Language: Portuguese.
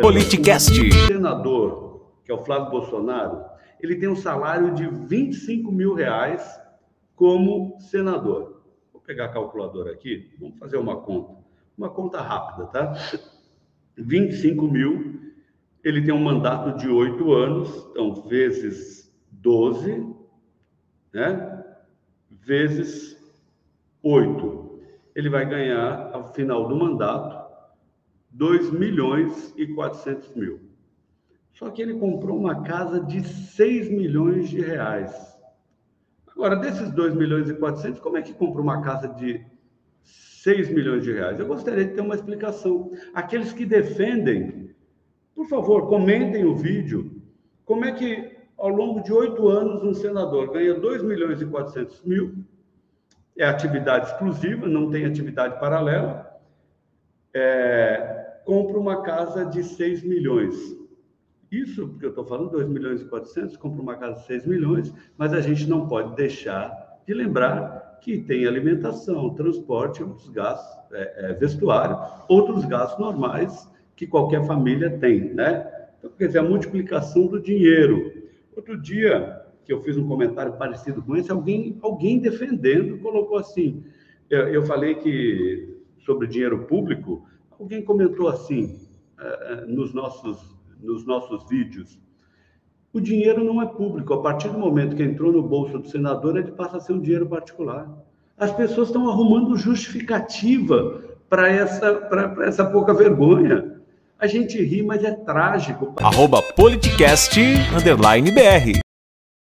Politicast. O senador, que é o Flávio Bolsonaro, ele tem um salário de 25 mil reais como senador. Vou pegar a calculadora aqui, vamos fazer uma conta. Uma conta rápida, tá? 25 mil, ele tem um mandato de oito anos, então, vezes 12, né? Vezes 8. Ele vai ganhar, ao final do mandato, 2 milhões e 400 mil. Só que ele comprou uma casa de 6 milhões de reais. Agora, desses 2 milhões e 400, como é que compra uma casa de 6 milhões de reais? Eu gostaria de ter uma explicação. Aqueles que defendem, por favor, comentem o vídeo. Como é que, ao longo de oito anos, um senador ganha 2 milhões e 400 mil? É atividade exclusiva, não tem atividade paralela. É, compra uma casa de 6 milhões. Isso, porque eu estou falando 2 milhões e 400, compra uma casa de 6 milhões, mas a gente não pode deixar de lembrar que tem alimentação, transporte, outros gastos, é, é, vestuário, outros gastos normais que qualquer família tem, né? Então, quer dizer, a multiplicação do dinheiro. Outro dia, que eu fiz um comentário parecido com esse, alguém, alguém defendendo colocou assim, eu, eu falei que sobre dinheiro público, alguém comentou assim, uh, nos nossos nos nossos vídeos. O dinheiro não é público. A partir do momento que entrou no bolso do senador, ele passa a ser um dinheiro particular. As pessoas estão arrumando justificativa para essa, essa pouca vergonha. A gente ri, mas é trágico. Arroba politicast, underline BR.